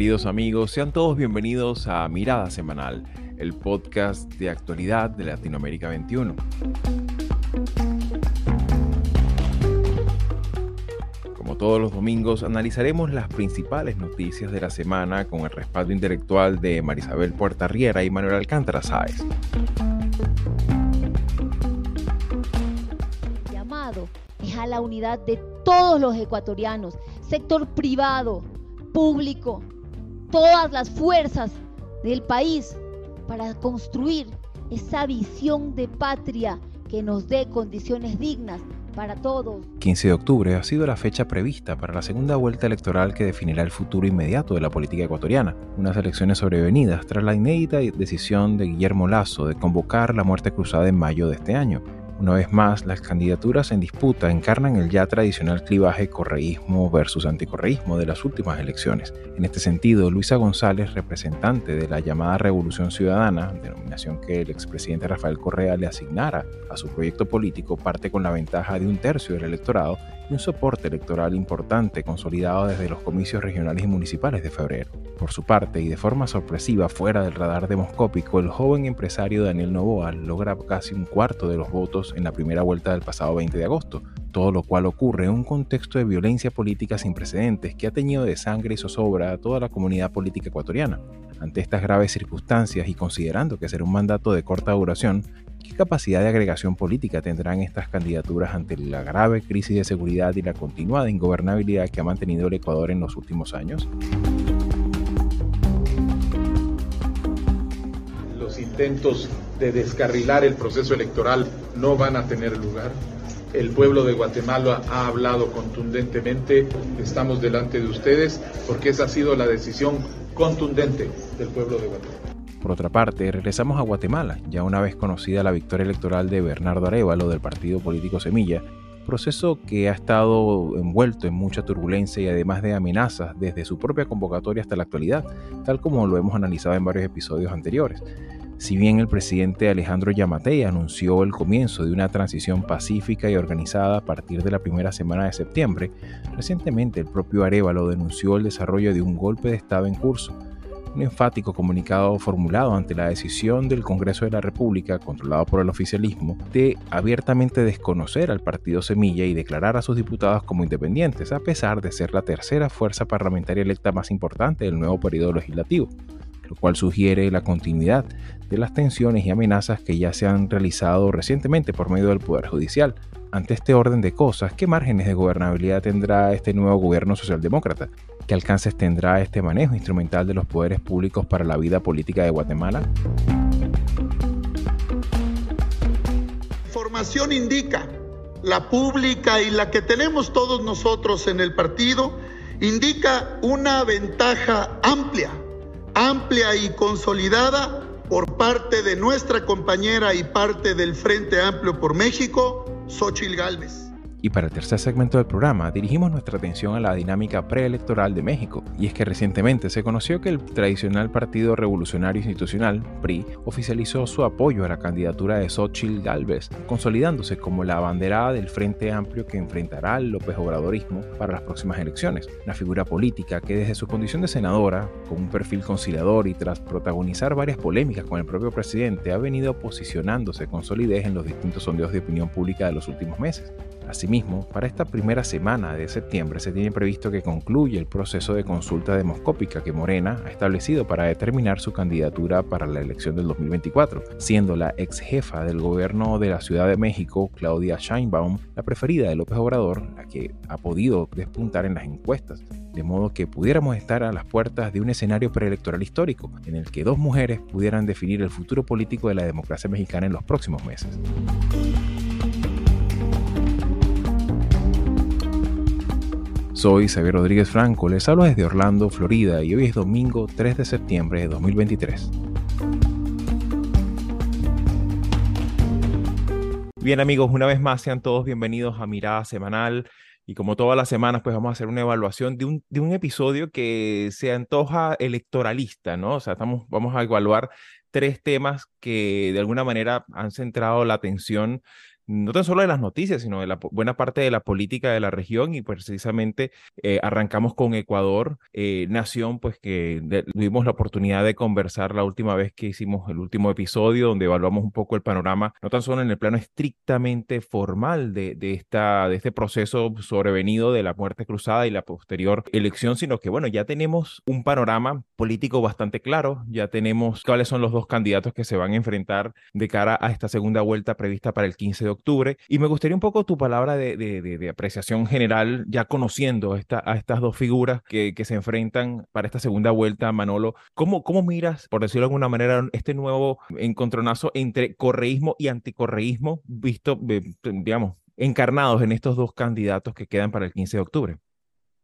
Queridos amigos, sean todos bienvenidos a Mirada Semanal, el podcast de actualidad de Latinoamérica 21. Como todos los domingos, analizaremos las principales noticias de la semana con el respaldo intelectual de Marisabel Puerta Riera y Manuel Alcántara Sáez. llamado es a la unidad de todos los ecuatorianos, sector privado, público, todas las fuerzas del país para construir esa visión de patria que nos dé condiciones dignas para todos. 15 de octubre ha sido la fecha prevista para la segunda vuelta electoral que definirá el futuro inmediato de la política ecuatoriana, unas elecciones sobrevenidas tras la inédita decisión de Guillermo Lazo de convocar la muerte cruzada en mayo de este año. Una vez más, las candidaturas en disputa encarnan el ya tradicional clivaje correísmo versus anticorreísmo de las últimas elecciones. En este sentido, Luisa González, representante de la llamada Revolución Ciudadana, denominación que el expresidente Rafael Correa le asignara a su proyecto político, parte con la ventaja de un tercio del electorado un soporte electoral importante consolidado desde los comicios regionales y municipales de febrero. Por su parte, y de forma sorpresiva fuera del radar demoscópico, el joven empresario Daniel Novoa logra casi un cuarto de los votos en la primera vuelta del pasado 20 de agosto, todo lo cual ocurre en un contexto de violencia política sin precedentes que ha teñido de sangre y zozobra a toda la comunidad política ecuatoriana. Ante estas graves circunstancias y considerando que será un mandato de corta duración, ¿qué capacidad de agregación política tendrán estas candidaturas ante la grave crisis de seguridad y la continuada ingobernabilidad que ha mantenido el Ecuador en los últimos años? Los intentos de descarrilar el proceso electoral no van a tener lugar. El pueblo de Guatemala ha hablado contundentemente, estamos delante de ustedes, porque esa ha sido la decisión contundente del pueblo de Guatemala. Por otra parte, regresamos a Guatemala, ya una vez conocida la victoria electoral de Bernardo Arevalo del partido político Semilla, proceso que ha estado envuelto en mucha turbulencia y además de amenazas desde su propia convocatoria hasta la actualidad, tal como lo hemos analizado en varios episodios anteriores. Si bien el presidente Alejandro Yamatei anunció el comienzo de una transición pacífica y organizada a partir de la primera semana de septiembre, recientemente el propio Arevalo denunció el desarrollo de un golpe de Estado en curso, un enfático comunicado formulado ante la decisión del Congreso de la República, controlado por el oficialismo, de abiertamente desconocer al partido Semilla y declarar a sus diputados como independientes, a pesar de ser la tercera fuerza parlamentaria electa más importante del nuevo periodo legislativo lo cual sugiere la continuidad de las tensiones y amenazas que ya se han realizado recientemente por medio del Poder Judicial. Ante este orden de cosas, ¿qué márgenes de gobernabilidad tendrá este nuevo gobierno socialdemócrata? ¿Qué alcances tendrá este manejo instrumental de los poderes públicos para la vida política de Guatemala? Información indica, la pública y la que tenemos todos nosotros en el partido, indica una ventaja amplia amplia y consolidada por parte de nuestra compañera y parte del Frente Amplio por México, Xochil Gálvez. Y para el tercer segmento del programa dirigimos nuestra atención a la dinámica preelectoral de México, y es que recientemente se conoció que el tradicional Partido Revolucionario Institucional, PRI, oficializó su apoyo a la candidatura de Xochitl Gálvez, consolidándose como la abanderada del Frente Amplio que enfrentará al López Obradorismo para las próximas elecciones, una figura política que desde su condición de senadora, con un perfil conciliador y tras protagonizar varias polémicas con el propio presidente, ha venido posicionándose con solidez en los distintos sondeos de opinión pública de los últimos meses. Asimismo, para esta primera semana de septiembre se tiene previsto que concluya el proceso de consulta demoscópica que Morena ha establecido para determinar su candidatura para la elección del 2024, siendo la ex jefa del gobierno de la Ciudad de México, Claudia Scheinbaum, la preferida de López Obrador, la que ha podido despuntar en las encuestas, de modo que pudiéramos estar a las puertas de un escenario preelectoral histórico, en el que dos mujeres pudieran definir el futuro político de la democracia mexicana en los próximos meses. Soy Xavier Rodríguez Franco, les hablo desde Orlando, Florida, y hoy es domingo 3 de septiembre de 2023. Bien amigos, una vez más sean todos bienvenidos a Mirada Semanal y como todas las semanas pues vamos a hacer una evaluación de un, episodio que se antoja electoralista, ¿no? O sea, vamos a evaluar tres temas que de alguna manera han centrado la atención no tan solo de las noticias, sino de la buena parte de la política de la región y precisamente eh, arrancamos con Ecuador, eh, nación pues que tuvimos la oportunidad de conversar la última vez que hicimos el último episodio donde evaluamos un poco el panorama, no tan solo en el plano estrictamente formal de, de, esta, de este proceso sobrevenido de la muerte cruzada y la posterior elección, sino que bueno, ya tenemos un panorama político bastante claro, ya tenemos cuáles son los dos candidatos que se van a enfrentar de cara a esta segunda vuelta prevista para el 15 de octubre. Y me gustaría un poco tu palabra de, de, de, apreciación general, ya conociendo esta, a estas dos figuras que, que, se enfrentan para esta segunda vuelta, Manolo. ¿Cómo, ¿Cómo miras, por decirlo de alguna manera, este nuevo encontronazo entre correísmo y anticorreísmo, visto, digamos, encarnados en estos dos candidatos que quedan para el 15 de octubre?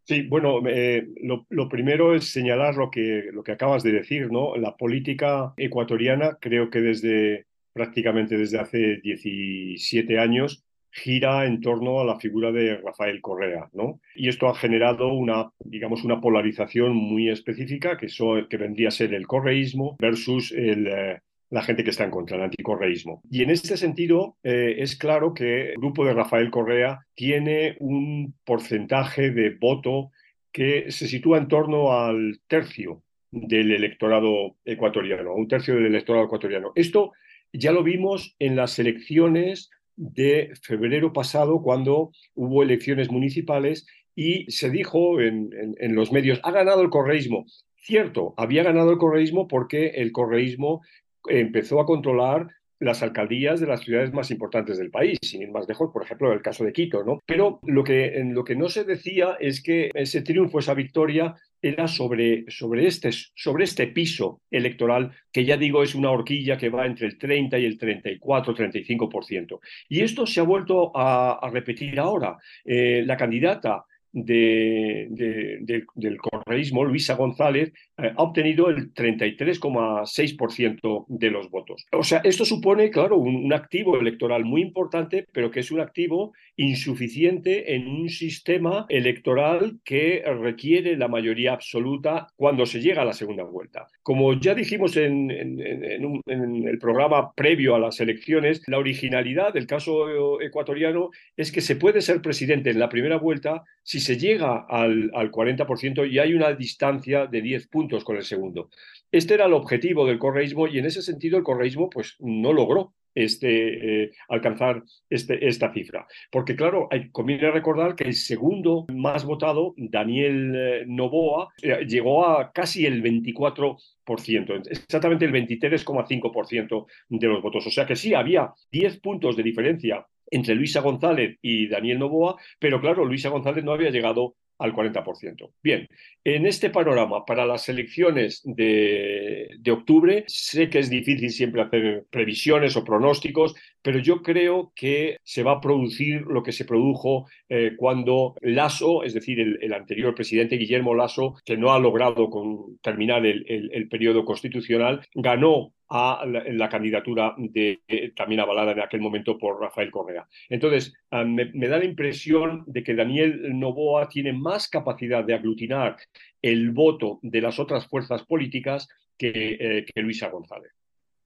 Sí, bueno, eh, lo, lo, primero es señalar lo que, lo que acabas de decir, ¿no? La política ecuatoriana, creo que desde prácticamente desde hace 17 años, gira en torno a la figura de Rafael Correa, ¿no? Y esto ha generado una, digamos, una polarización muy específica que, que vendría a ser el correísmo versus eh, la gente que está en contra, el anticorreísmo. Y en este sentido, eh, es claro que el grupo de Rafael Correa tiene un porcentaje de voto que se sitúa en torno al tercio del electorado ecuatoriano, un tercio del electorado ecuatoriano. Esto ya lo vimos en las elecciones de febrero pasado, cuando hubo elecciones municipales y se dijo en, los medios, ha ganado el correísmo. Cierto, había ganado el correísmo porque el correísmo empezó a controlar las alcaldías de las ciudades más importantes del país, sin ir más lejos, por ejemplo, el caso de Quito, ¿no? Pero lo que, lo que no se decía es que ese triunfo, esa victoria, era sobre, sobre, este, sobre este piso electoral, que ya digo es una horquilla que va entre el 30 y el 34, 35%. Y esto se ha vuelto a, repetir ahora. Eh, la candidata de, del correísmo, Luisa González, eh, ha obtenido el 33,6% de los votos. O sea, esto supone, claro, un, activo electoral muy importante, pero que es un activo insuficiente en un sistema electoral que requiere la mayoría absoluta cuando se llega a la segunda vuelta. Como ya dijimos en, en el programa previo a las elecciones, la originalidad del caso ecuatoriano es que se puede ser presidente en la primera vuelta si se llega al, al 40% y hay una distancia de 10 puntos con el segundo. Este era el objetivo del correísmo y en ese sentido el correísmo pues no logró este, eh, alcanzar este, esta cifra. Porque claro, hay, conviene recordar que el segundo más votado, Daniel eh, Novoa, eh, llegó a casi el 24%, exactamente el 23,5% de los votos. O sea que sí, había 10 puntos de diferencia entre Luisa González y Daniel Novoa, pero claro, Luisa González no había llegado al 40%. Bien, en este panorama, para las elecciones de, de, octubre, sé que es difícil siempre hacer previsiones o pronósticos, pero yo creo que se va a producir lo que se produjo eh, cuando Lasso, es decir, el, anterior presidente Guillermo Lasso, que no ha logrado con, terminar el, periodo constitucional, ganó a la, candidatura de, eh, también avalada en aquel momento por Rafael Correa. Entonces, ah, me, da la impresión de que Daniel Novoa tiene más capacidad de aglutinar el voto de las otras fuerzas políticas que, eh, que Luisa González.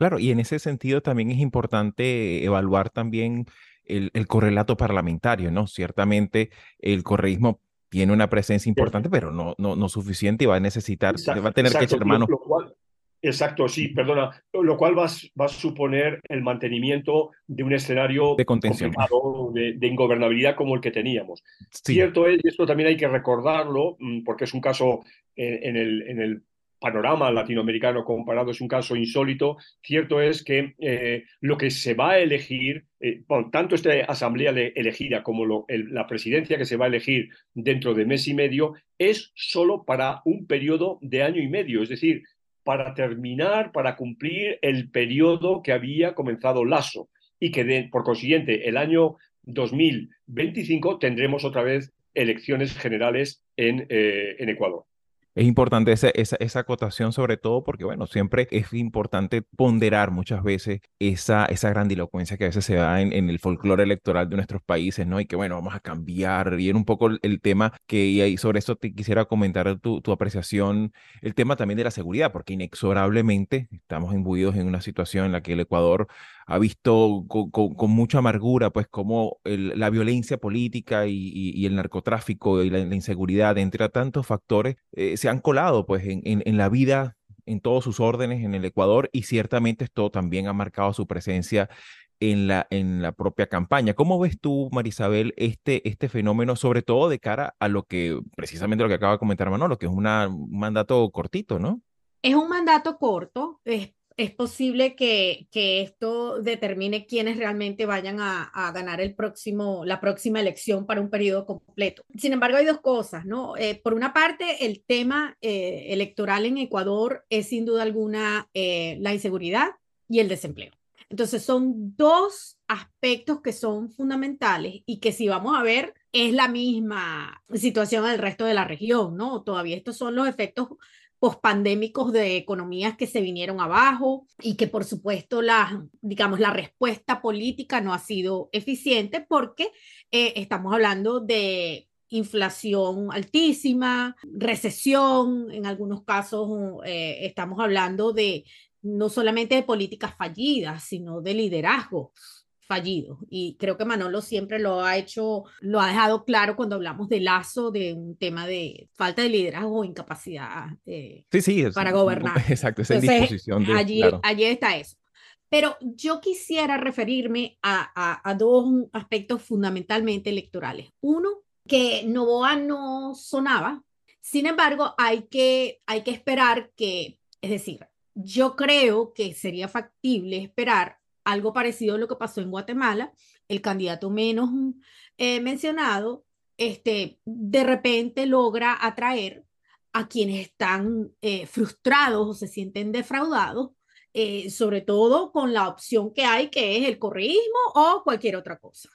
Claro, y en ese sentido también es importante evaluar también el, correlato parlamentario, ¿no? Ciertamente el correísmo tiene una presencia importante, pero no, no, no suficiente y va a necesitar, va a tener que echar mano. exacto, sí, perdona, lo cual va, va, a suponer el mantenimiento de un escenario de contención, de, de, ingobernabilidad como el que teníamos. Cierto es, y esto también hay que recordarlo, mm, porque es un caso en, el, en el panorama latinoamericano comparado es un caso insólito. Cierto es que eh, lo que se va a elegir, eh, tanto esta asamblea elegida como la presidencia que se va a elegir dentro de mes y medio, es solo para un periodo de año y medio, es decir, para terminar, para cumplir el periodo que había comenzado Lasso y que por consiguiente el año 2025 tendremos otra vez elecciones generales en, eh, en Ecuador. Es importante esa, esa, acotación, sobre todo porque, bueno, siempre es importante ponderar muchas veces esa, esa grandilocuencia que a veces se da en, el folclore electoral de nuestros países, ¿no? Y que, bueno, vamos a cambiar. Y era un poco el, tema que, y sobre eso te quisiera comentar tu, tu apreciación, el tema también de la seguridad, porque inexorablemente estamos imbuidos en una situación en la que el Ecuador ha visto con, mucha amargura, pues, cómo la violencia política y, el narcotráfico y la, inseguridad, entre tantos factores, eh, se han colado, pues, en, en, la vida en todos sus órdenes en el Ecuador y ciertamente esto también ha marcado su presencia en la, en propia campaña. ¿Cómo ves tú, Marisabel, este, este fenómeno, sobre todo de cara a lo que, precisamente lo que acaba de comentar Manolo, que es un mandato cortito, ¿no? Es un mandato corto, es, es posible que, que, esto determine quiénes realmente vayan a, a, ganar el próximo, la próxima elección para un periodo completo. Sin embargo, hay dos cosas, ¿no? Eh, por una parte, el tema eh, electoral en Ecuador es sin duda alguna eh, la inseguridad y el desempleo. Entonces son dos aspectos que son fundamentales y que si vamos a ver es la misma situación del resto de la región, ¿no? Todavía estos son los efectos pospandémicos de economías que se vinieron abajo y que por supuesto la, digamos, la respuesta política no ha sido eficiente porque eh, estamos hablando de inflación altísima, recesión, en algunos casos eh, estamos hablando de no solamente de políticas fallidas, sino de liderazgo fallido. Y creo que Manolo siempre lo ha hecho, lo ha dejado claro cuando hablamos de lazo, de un tema de falta de liderazgo o incapacidad eh, sí, sí, para gobernar. Exacto, esa disposición. De, allí, allí está eso. Pero yo quisiera referirme a, a, a, dos aspectos fundamentalmente electorales. Uno, que Novoa no sonaba, sin embargo, hay que, hay que esperar que, es decir, yo creo que sería factible esperar algo parecido a lo que pasó en Guatemala, el candidato menos eh, mencionado, este, de repente logra atraer a quienes están eh, frustrados o se sienten defraudados, eh, sobre todo con la opción que hay, que es el correísmo o cualquier otra cosa.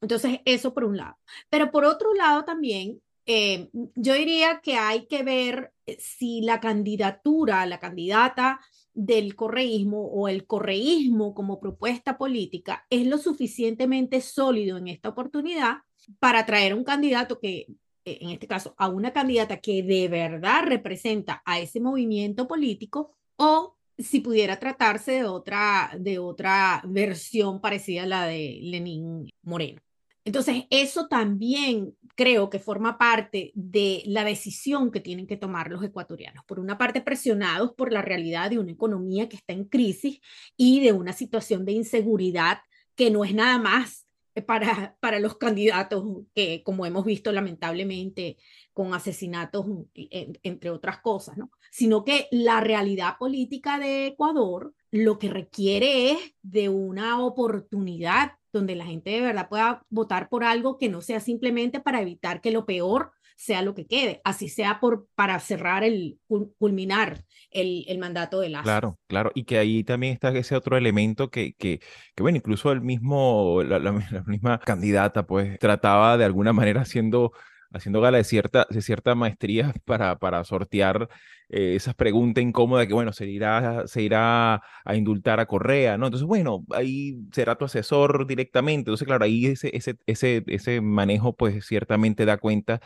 Entonces, eso por un lado. Pero por otro lado también, yo diría que hay que ver si la candidatura, la candidata del correísmo o el correísmo como propuesta política es lo suficientemente sólido en esta oportunidad para traer un candidato que, eh, en este caso, a una candidata que de verdad representa a ese movimiento político o si pudiera tratarse de otra, de otra versión parecida a la de Lenín Moreno. Entonces, eso también creo que forma parte de la decisión que tienen que tomar los ecuatorianos. Por una parte, presionados por la realidad de una economía que está en crisis y de una situación de inseguridad que no es nada más para, para los candidatos que, como hemos visto lamentablemente, con asesinatos, entre otras cosas, ¿no? Sino que la realidad política de Ecuador lo que requiere es de una oportunidad donde la gente de verdad pueda votar por algo que no sea simplemente para evitar que lo peor sea lo que quede, así sea por, para cerrar el, culminar el, el mandato de la Claro, claro, y que ahí también está ese otro elemento que, que, que bueno, incluso el mismo, la, la, misma candidata, pues trataba de alguna manera haciendo haciendo gala de cierta, de cierta maestría para, para sortear eh, esas preguntas incómodas que, bueno, se irá, se irá a indultar a Correa, ¿no? Entonces, bueno, ahí será tu asesor directamente. Entonces, claro, ahí ese, ese, ese, ese manejo, pues ciertamente da cuenta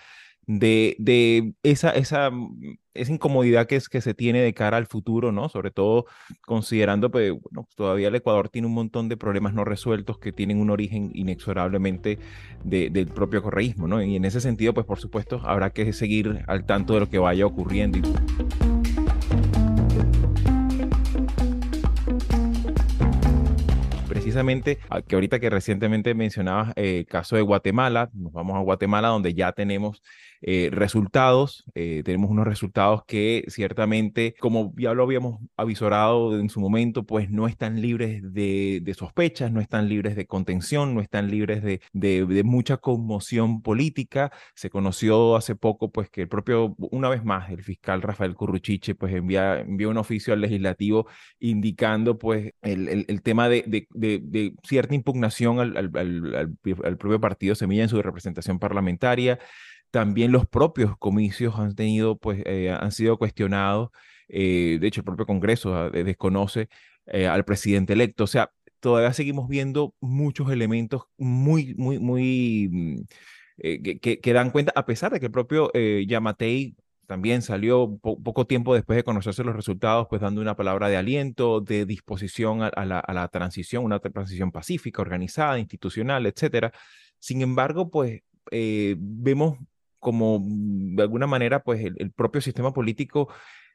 de, de esa, esa, mm, esa incomodidad que, es, que se tiene de cara al futuro, ¿no? Sobre todo considerando, pues, bueno, todavía el Ecuador tiene un montón de problemas no resueltos que tienen un origen inexorablemente del propio correísmo, ¿no? Y en ese sentido, pues, por supuesto, habrá que seguir al tanto de lo que vaya ocurriendo. precisamente que ahorita que recientemente mencionabas el eh, caso de Guatemala, nos vamos a Guatemala donde ya tenemos eh, resultados. Eh, tenemos unos resultados que ciertamente, como ya lo habíamos avisorado en su momento, pues no están libres de, sospechas, no están libres de contención, no están libres de, de, mucha conmoción política. Se conoció hace poco, pues que el propio, una vez más, el fiscal Rafael Curruchiche, pues envía, envió un oficio al legislativo indicando, pues, el, el, tema de, de, cierta impugnación al, al, al, al propio partido Semilla en su representación parlamentaria. También los propios comicios han tenido, pues, eh, han sido cuestionados. Eh, de hecho, el propio Congreso ah, desconoce eh, al presidente electo. O sea, todavía seguimos viendo muchos elementos muy, muy, muy, mm, que, que, dan cuenta, a pesar de que el propio Yamatei también salió poco tiempo después de conocerse los resultados, pues dando una palabra de aliento, de disposición a, la, transición, una transición pacífica, organizada, institucional, etcétera. Sin embargo, pues vemos como de alguna manera, pues el propio sistema político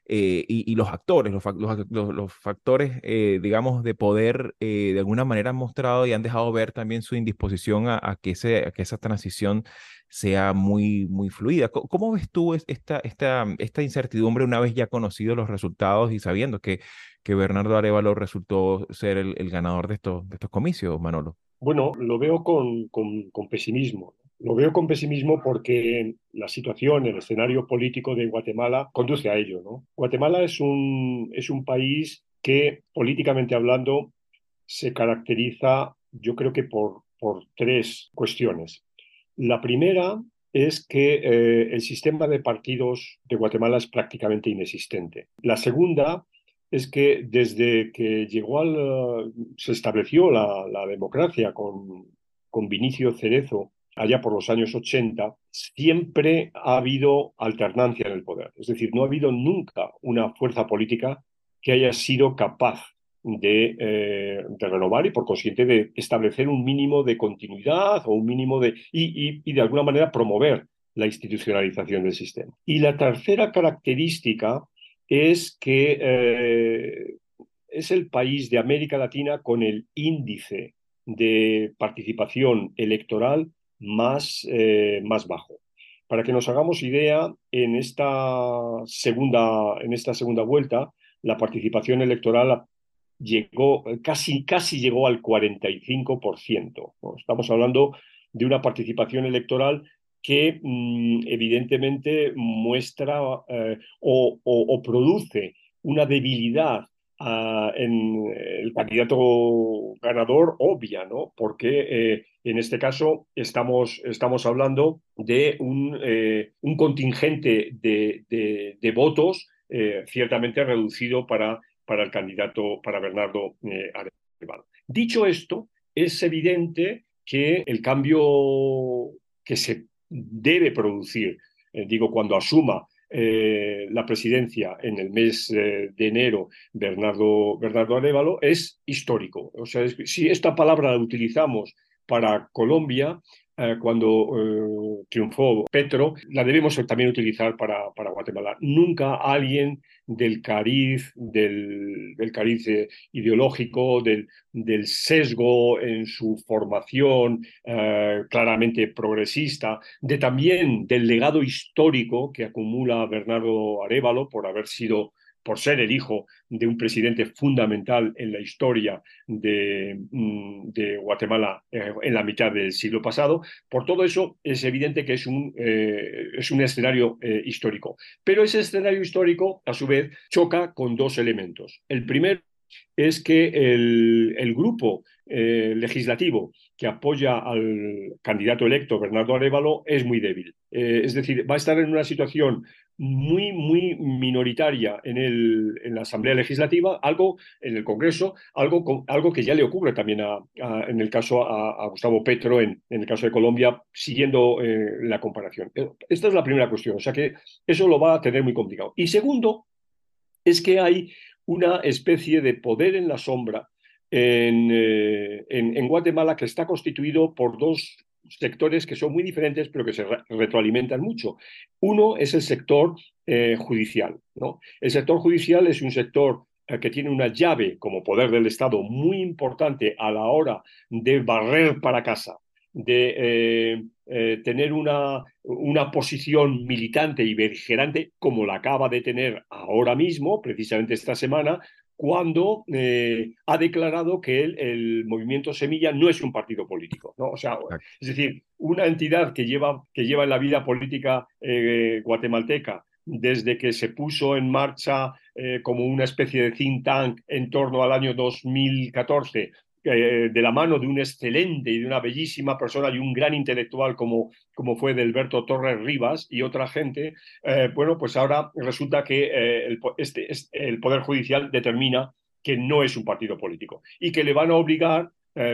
eh, y, los actores, los, factores, eh, digamos, de poder, eh, de alguna manera han mostrado y han dejado ver también su indisposición a, que, ese, que esa transición sea muy, muy fluida. ¿Cómo, ves tú esta, esta, esta incertidumbre una vez ya conocidos los resultados y sabiendo que, que Bernardo Arevalo resultó ser el, ganador de estos, de estos comicios, Manolo? Bueno, lo veo con, con pesimismo. Lo veo con pesimismo porque la situación, el escenario político de Guatemala conduce a ello. ¿no? Guatemala es un, es un país que, políticamente hablando, se caracteriza, yo creo que por, por tres cuestiones. La primera es que eh, el sistema de partidos de Guatemala es prácticamente inexistente. La segunda es que desde que llegó al, se estableció la, la democracia con, con Vinicio Cerezo allá por los años 80, siempre ha habido alternancia en el poder. Es decir, no ha habido nunca una fuerza política que haya sido capaz de, eh, renovar y por consiguiente de establecer un mínimo de continuidad o un mínimo de... y, de alguna manera promover la institucionalización del sistema. Y la tercera característica es que eh, es el país de América Latina con el índice de participación electoral más, eh, más bajo. Para que nos hagamos idea, en esta segunda, en esta segunda vuelta, la participación electoral llegó, casi, casi llegó al 45%. Estamos hablando de una participación electoral que mm, evidentemente muestra eh, o, produce una debilidad en el candidato ganador obvia, ¿no? Porque eh, en este caso, estamos, estamos hablando de un, eh, un contingente de, de, votos eh, ciertamente reducido para, para el candidato, para Bernardo eh, Dicho esto, es evidente que el cambio que se debe producir, digo, cuando asuma la presidencia en el mes de enero Bernardo, Bernardo Arevalo es histórico. O sea, si esta palabra la utilizamos para Colombia, eh, cuando eh, triunfó Petro, la debemos también utilizar para, Guatemala. Nunca alguien del cariz, del cariz eh, ideológico, del, del, sesgo en su formación claramente progresista, de también del legado histórico que acumula Bernardo Arevalo por haber sido por ser el hijo de un presidente fundamental en la historia de, mm, Guatemala eh, en la mitad del siglo pasado. Por todo eso, es evidente que es un, eh, es un escenario eh, histórico. Pero ese escenario histórico, a su vez, choca con dos elementos. El primero es que el, el grupo legislativo que apoya al candidato electo Bernardo Arevalo es muy débil. es decir, va a estar en una situación muy, muy minoritaria en, el, en la Asamblea Legislativa, algo en el Congreso, algo, algo que ya le ocurre también a, en el caso a, Gustavo Petro, en, en, el caso de Colombia, siguiendo eh, la comparación. Eh, esta es la primera cuestión, o sea que eso lo va a tener muy complicado. Y segundo, es que hay una especie de poder en la sombra en, eh, en, en, Guatemala que está constituido por dos sectores que son muy diferentes, pero que se retroalimentan mucho. Uno es el sector eh, judicial. ¿no? El sector judicial es un sector eh, que tiene una llave como poder del Estado muy importante a la hora de barrer para casa, de tener una, una posición militante y beligerante como la acaba de tener ahora mismo, precisamente esta semana, cuando eh, ha declarado que el, movimiento Semilla no es un partido político. ¿no? O sea, es decir, una entidad que lleva, que lleva en la vida política eh, guatemalteca desde que se puso en marcha eh, como una especie de think tank en torno al año 2014 eh, de la mano de un excelente y de una bellísima persona y un gran intelectual como, como fue Delberto Torres Rivas y otra gente, eh, bueno, pues ahora resulta que eh, el, este, el Poder Judicial determina que no es un partido político y que le van a obligar,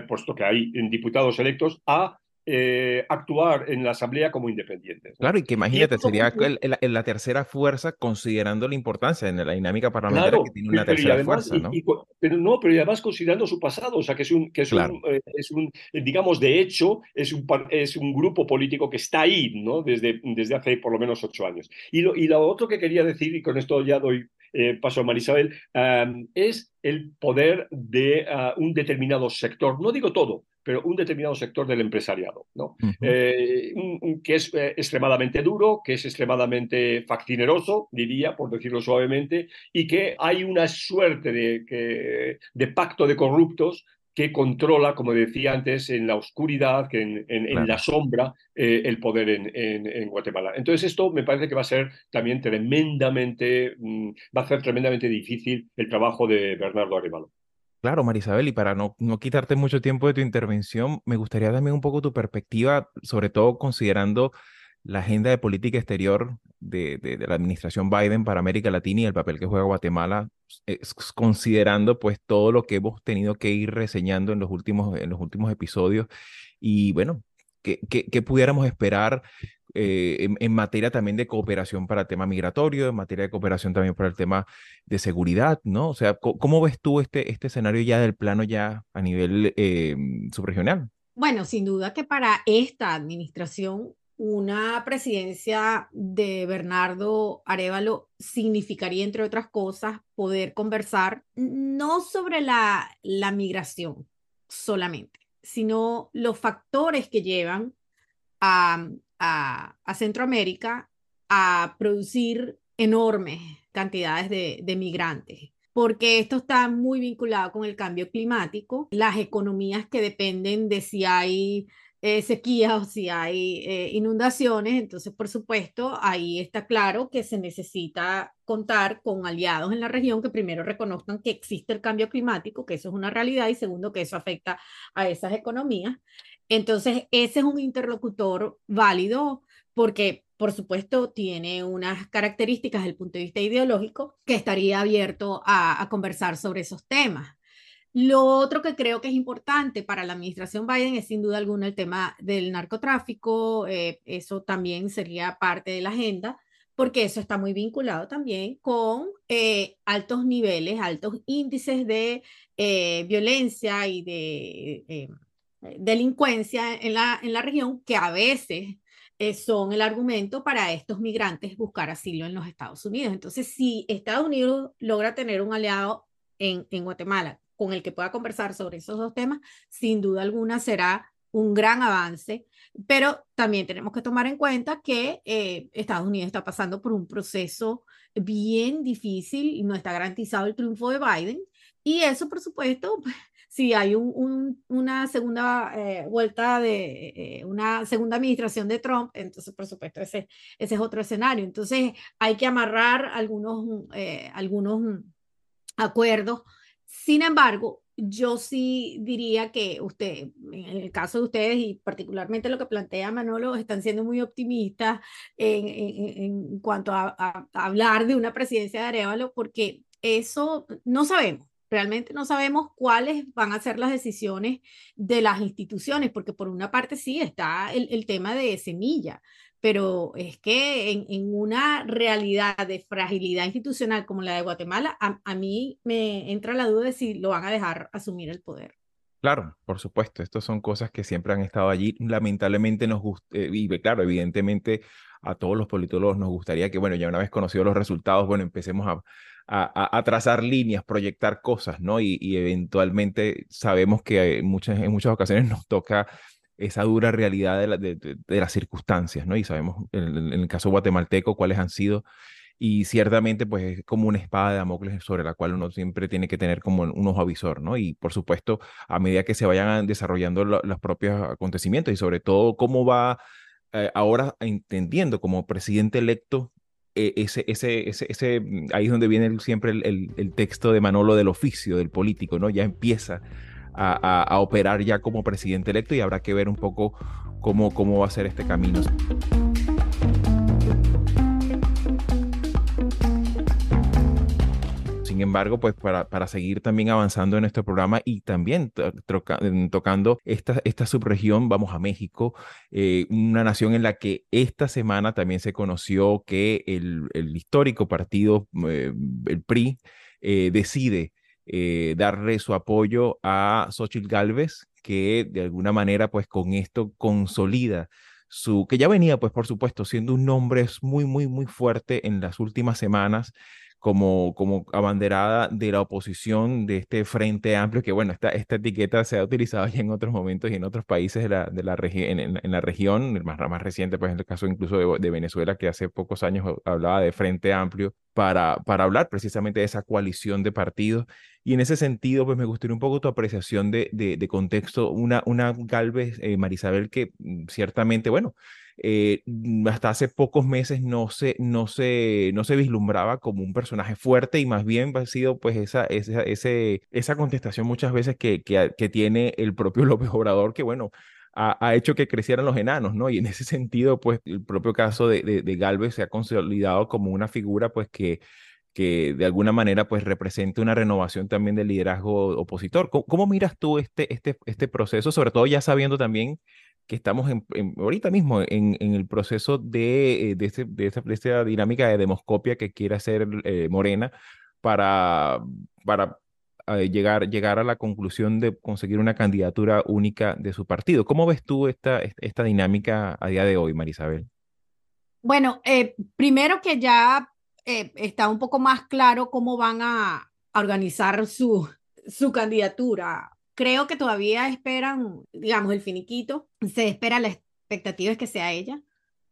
puesto que hay diputados electos, a eh, actuar en la Asamblea como independientes. Claro, y que imagínate, sería la tercera fuerza considerando la importancia en la dinámica parlamentaria que tiene una tercera fuerza, ¿no? pero no, pero además considerando su pasado, o sea, que es un, que es, un, eh, es un, digamos, de hecho, es un, es un grupo político que está ahí, ¿no? Desde, desde hace por lo menos ocho años. Y lo, y lo otro que quería decir, y con esto ya doy eh, paso a Marisabel, es el poder de ah, un determinado sector. No digo todo, pero un determinado sector del empresariado, ¿no? Eh, que es eh, extremadamente duro, que es extremadamente fascineroso, diría, por decirlo suavemente, y que hay una suerte de, de pacto de corruptos que controla, como decía antes, en la oscuridad, que en, la sombra, eh, el poder en, Guatemala. Entonces esto me parece que va a ser también tremendamente, mm, va a ser tremendamente difícil el trabajo de Bernardo Arevalo. Claro, Marisabel, y para no, no quitarte mucho tiempo de tu intervención, me gustaría también un poco tu perspectiva, sobre todo considerando la agenda de política exterior de, de, la administración Biden para América Latina y el papel que juega Guatemala, considerando pues todo lo que hemos tenido que ir reseñando en los últimos, en los últimos episodios y bueno, ¿qué, qué, pudiéramos esperar eh, en, materia también de cooperación para el tema migratorio, en materia de cooperación también para el tema de seguridad, ¿no? O sea, ¿cómo, ves tú este, este escenario ya del plano ya a nivel eh, subregional? Bueno, sin duda que para esta administración una presidencia de Bernardo Arevalo significaría, entre otras cosas, poder conversar no sobre la, migración solamente, sino los factores que llevan a, Centroamérica a producir enormes cantidades de, de migrantes porque esto está muy vinculado con el cambio climático, las economías que dependen de si hay eh, sequías o si hay eh, inundaciones, entonces por supuesto ahí está claro que se necesita contar con aliados en la región que primero reconozcan que existe el cambio climático, que eso es una realidad y segundo que eso afecta a esas economías. Entonces ese es un interlocutor válido porque por supuesto, tiene unas características desde el punto de vista ideológico que estaría abierto a conversar sobre esos temas. Lo otro que creo que es importante para la administración Biden es sin duda alguna el tema del narcotráfico. Eh, eso también sería parte de la agenda, porque eso está muy vinculado también con eh, altos niveles, altos índices de eh, violencia y de delincuencia en la, en la región que a veces son el argumento para estos migrantes buscar asilo en los Estados Unidos. Entonces, si Estados Unidos logra tener un aliado en, en Guatemala con el que pueda conversar sobre esos dos temas, sin duda alguna será un gran avance, pero también tenemos que tomar en cuenta que eh, Estados Unidos está pasando por un proceso bien difícil y no está garantizado el triunfo de Biden. Y eso, por supuesto, si hay un, una segunda eh, vuelta de eh, una segunda administración de Trump, entonces, por supuesto, ese, ese es otro escenario. Entonces, hay que amarrar algunos, algunos acuerdos sin embargo, yo sí diría que usted, en el caso de ustedes y particularmente lo que plantea Manolo, están siendo muy optimistas en, en, cuanto a, a, hablar de una presidencia de Arevalo, porque eso no sabemos. Realmente no sabemos cuáles van a ser las decisiones de las instituciones, porque por una parte sí está el, el tema de semilla, pero es que en, una realidad de fragilidad institucional como la de Guatemala, a, mí me entra la duda de si lo van a dejar asumir el poder. Claro, por supuesto, estas son cosas que siempre han estado allí. Lamentablemente nos gusta, eh, y claro, evidentemente a todos los politólogos nos gustaría que, bueno, ya una vez conocidos los resultados, bueno, empecemos a, a, trazar líneas, proyectar cosas, ¿no? Y, y eventualmente sabemos que muchas, en muchas ocasiones nos toca esa dura realidad de, las circunstancias, ¿no? Y sabemos en, el caso guatemalteco cuáles han sido, y ciertamente pues es como una espada de Damocles sobre la cual uno siempre tiene que tener como un ojo avisor, ¿no? Y por supuesto, a medida que se vayan desarrollando los propios acontecimientos y sobre todo cómo va eh, ahora entendiendo como presidente electo eh, ese, ese, ese, ese, mm, ahí es donde viene siempre el, el, texto de Manolo del oficio del político, ¿no? Ya empieza a, operar ya como presidente electo y habrá que ver un poco cómo, cómo va a ser este camino. Sin embargo, pues para, para seguir también avanzando en nuestro programa y también tocando esta, esta subregión, vamos a México, eh, una nación en la que esta semana también se conoció que el, el histórico partido, eh, el PRI, eh, decide darle su apoyo a Xochitl Galvez, que de alguna manera, pues con esto consolida su, que ya venía, pues por supuesto, siendo un nombre muy, muy, muy fuerte en las últimas semanas como, como abanderada de la oposición de este Frente Amplio, que bueno, esta, esta etiqueta se ha utilizado ya en otros momentos y en otros países de la, de la en, en, la región, el más, más reciente, pues en el caso incluso de, de, Venezuela, que hace pocos años hablaba de Frente Amplio, para, para hablar precisamente de esa coalición de partidos. Y en ese sentido, pues me gustaría un poco tu apreciación de, de, de contexto, una, una Galvez, eh, Marisabel, que mm, ciertamente, bueno, eh, mm, hasta hace pocos meses no se, no, se, no se vislumbraba como un personaje fuerte y más bien ha sido pues esa, esa, ese, esa contestación muchas veces que, que, tiene el propio López Obrador, que bueno, ha, hecho que crecieran los enanos, ¿no? Y en ese sentido, pues el propio caso de, de, Galvez se ha consolidado como una figura, pues que, que de alguna manera, pues representa una renovación también del liderazgo opositor. ¿Cómo, miras tú este, este, este proceso, sobre todo ya sabiendo también que estamos en, ahorita mismo en, en, el proceso de, eh, de, este, de, esta, dinámica de demoscopia que quiere hacer eh, Morena para, para eh, llegar, llegar a la conclusión de conseguir una candidatura única de su partido. ¿Cómo ves tú esta, esta dinámica a día de hoy, Marisabel? Bueno, primero que ya está un poco más claro cómo van a, organizar su, su candidatura creo que todavía esperan, digamos, el finiquito. Se espera, la expectativa es que sea ella,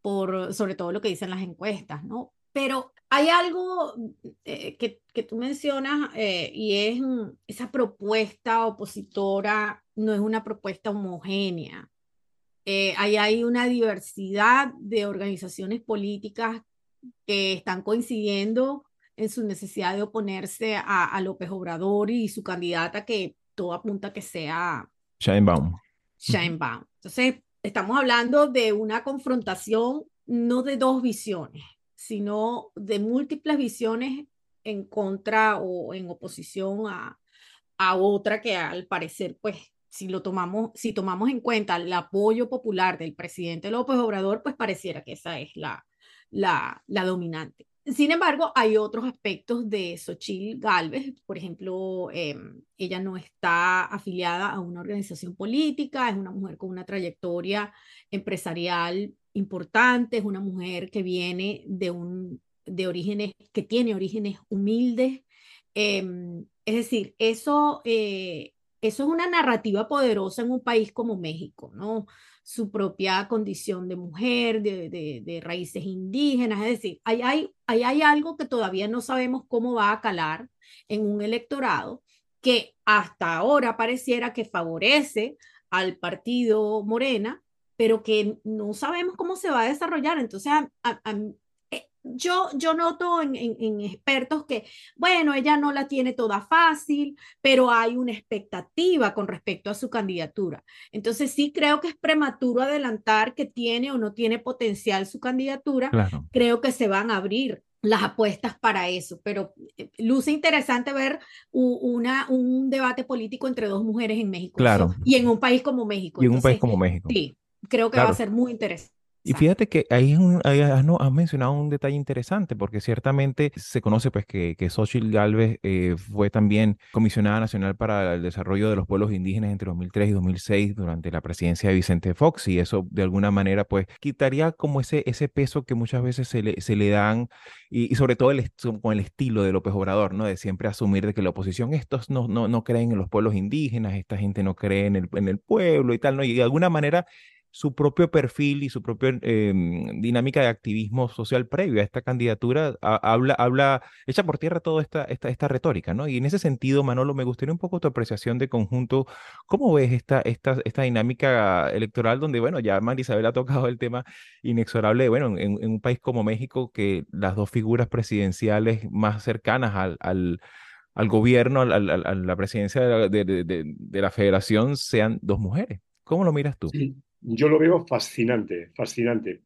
por sobre todo lo que dicen las encuestas, ¿no? Pero hay algo eh, que, que, tú mencionas eh, y es esa propuesta opositora no es una propuesta homogénea. Eh, ahí hay una diversidad de organizaciones políticas que están coincidiendo en su necesidad de oponerse a, a López Obrador y su candidata que todo apunta que sea Scheinbaum. Scheinbaum. Entonces, estamos hablando de una confrontación no de dos visiones, sino de múltiples visiones en contra o en oposición a, a otra que al parecer, pues, si lo tomamos, si tomamos en cuenta el apoyo popular del presidente López Obrador, pues pareciera que esa es la, la, dominante. Sin embargo, hay otros aspectos de Xochitl Galvez. Por ejemplo, em, ella no está afiliada a una organización política, es una mujer con una trayectoria empresarial importante, es una mujer que viene de, un, de orígenes, que tiene orígenes humildes. Em, es decir, eso, eh, eso es una narrativa poderosa en un país como México, ¿no? Su propia condición de mujer, de, de, raíces indígenas, es decir, hay, hay, hay algo que todavía no sabemos cómo va a calar en un electorado que hasta ahora pareciera que favorece al partido Morena, pero que no sabemos cómo se va a desarrollar. Entonces, a, yo, yo noto en, en, expertos que, bueno, ella no la tiene toda fácil, pero hay una expectativa con respecto a su candidatura. Entonces sí creo que es prematuro adelantar que tiene o no tiene potencial su candidatura. Creo que se van a abrir las apuestas para eso, pero eh, luce interesante ver una, un debate político entre dos mujeres en México. Claro. y en un país como México. Y en un país como México. Sí, creo que va a ser muy interesante. Y fíjate que ahí, has, mencionado un detalle interesante, porque ciertamente se conoce pues que, que Xochitl Galvez eh, fue también comisionada nacional para el desarrollo de los pueblos indígenas entre 2003 y 2006 durante la presidencia de Vicente Fox, y eso de alguna manera pues quitaría como ese, ese peso que muchas veces se le, se le dan, y, sobre todo el, con el estilo de López Obrador, ¿no? De siempre asumir de que la oposición, estos no, no, no creen en los pueblos indígenas, esta gente no cree en el, en el pueblo y tal, ¿no? Y de alguna manera su propio perfil y su propia em, dinámica de activismo social previo a esta candidatura habla, habla, echa por tierra toda esta, esta, esta retórica, ¿no? Y en ese sentido, Manolo, me gustaría un poco tu apreciación de conjunto. ¿Cómo ves esta, esta, esta dinámica electoral donde, bueno, ya Marisabel ha tocado el tema inexorable, bueno, en, un país como México, que las dos figuras presidenciales más cercanas al, al al gobierno, a la presidencia de, de, de, la federación sean dos mujeres. ¿Cómo lo miras tú? Sí. Yo lo veo fascinante, fascinante,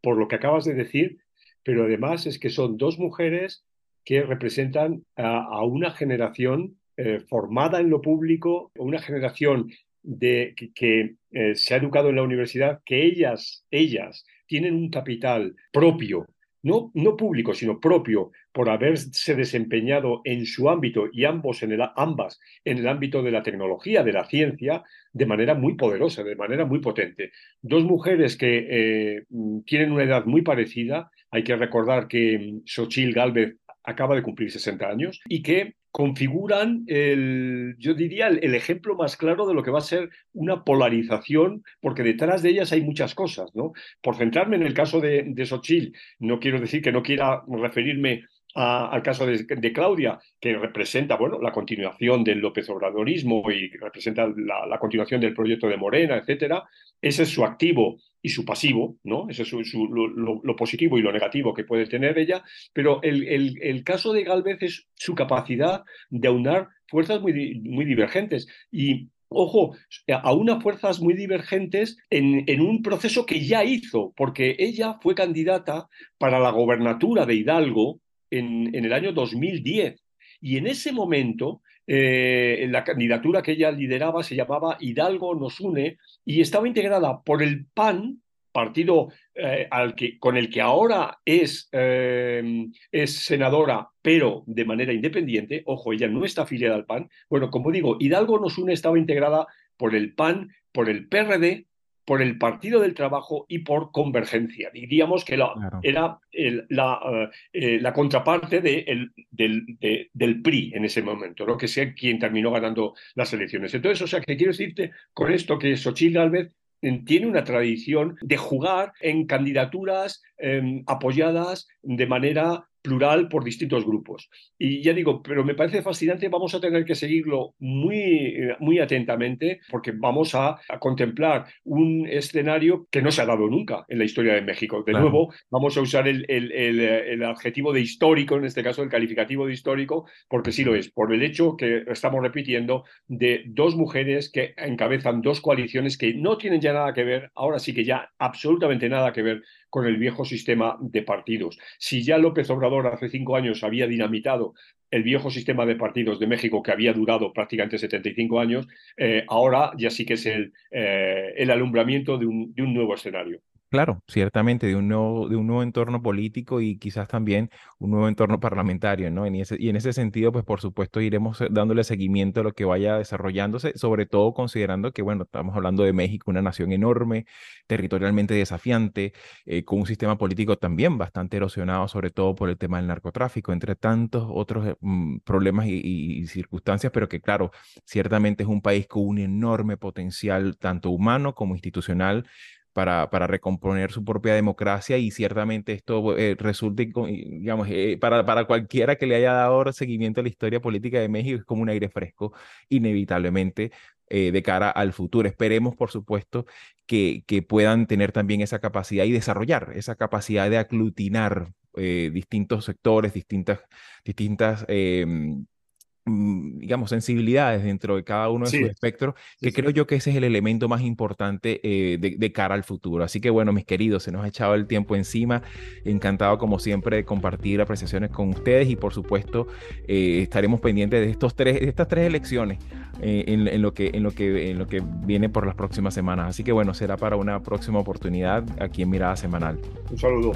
por lo que acabas de decir, pero además es que son dos mujeres que representan a, una generación eh, formada en lo público, una generación de, que, eh, se ha educado en la universidad, que ellas, ellas tienen un capital propio, no, no público, sino propio, por haberse desempeñado en su ámbito y ambos en el, ambas en el ámbito de la tecnología, de la ciencia, de manera muy poderosa, de manera muy potente. Dos mujeres que eh, tienen una edad muy parecida, hay que recordar que Xochil Galvez acaba de cumplir 60 años y que configuran el, yo diría, el, ejemplo más claro de lo que va a ser una polarización, porque detrás de ellas hay muchas cosas, ¿no? Por centrarme en el caso de, de no quiero decir que no quiera referirme al caso de, Claudia, que representa bueno, la continuación del López Obradorismo y representa la, continuación del proyecto de Morena, etcétera. Ese es su activo y su pasivo, ¿no? Ese es lo, positivo y lo negativo que puede tener ella. Pero el, el, caso de Galvez es su capacidad de aunar fuerzas muy, muy divergentes. Y ojo, a unas fuerzas muy divergentes en, en, un proceso que ya hizo, porque ella fue candidata para la gobernatura de Hidalgo en, el año 2010. Y en ese momento, eh, la candidatura que ella lideraba se llamaba Hidalgo nos une y estaba integrada por el PAN, partido eh, al que, con el que ahora es, eh, es senadora, pero de manera independiente. Ojo, ella no está afiliada al PAN. Bueno, como digo, Hidalgo nos une estaba integrada por el PAN, por el PRD, por el Partido del Trabajo y por Convergencia. Diríamos que era la, eh, eh, la, contraparte de, del, PRI en ese momento, ¿no? que es quien terminó ganando las elecciones. Entonces, o sea, que quiero decirte con esto que Xochitl Galvez tiene una tradición de jugar en candidaturas em, apoyadas de manera plural por distintos grupos. Y ya digo, pero me parece fascinante, vamos a tener que seguirlo muy, muy atentamente porque vamos a, contemplar un escenario que no se ha dado nunca en la historia de México. De nuevo, vamos a usar el, el, el, adjetivo de histórico, en este caso el calificativo de histórico, porque sí lo es, por el hecho que estamos repitiendo de dos mujeres que encabezan dos coaliciones que no tienen ya nada que ver, ahora sí que ya absolutamente nada que ver con el viejo sistema de partidos. Si ya López Obrador hace cinco años había dinamitado el viejo sistema de partidos de México que había durado prácticamente 75 años, eh, ahora ya sí que es el, eh, el alumbramiento de un, de un nuevo escenario. Claro, ciertamente, de un nuevo, de un nuevo entorno político y quizás también un nuevo entorno parlamentario, ¿no? En ese, y en ese sentido, pues por supuesto iremos eh, dándole seguimiento a lo que vaya desarrollándose, sobre todo considerando que, bueno, estamos hablando de México, una nación enorme, territorialmente desafiante, eh, con un sistema político también bastante erosionado, sobre todo por el tema del narcotráfico, entre tantos otros eh, mm, problemas y circunstancias, pero que, claro, ciertamente es un país con un enorme potencial, tanto humano como institucional para, para recomponer su propia democracia y ciertamente esto eh, resulta, digamos, eh, para, para cualquiera que le haya dado seguimiento a la historia política de México es como un aire fresco, inevitablemente. Eh, de cara al futuro. Esperemos, por supuesto, que, que, puedan tener también esa capacidad y desarrollar esa capacidad de aglutinar distintos sectores, distintas, distintas em, digamos, sensibilidades dentro de cada uno de sus espectros, que creo yo que ese es el elemento más importante eh, de, cara al futuro. Así que bueno, mis queridos, se nos ha echado el tiempo encima. Encantado, como siempre, de compartir apreciaciones con ustedes y por supuesto eh, estaremos pendientes de, estos tres, de estas tres elecciones eh, en, lo que, en, lo que, en lo que viene por las próximas semanas. Así que bueno, será para una próxima oportunidad aquí en Mirada Semanal. Un saludo.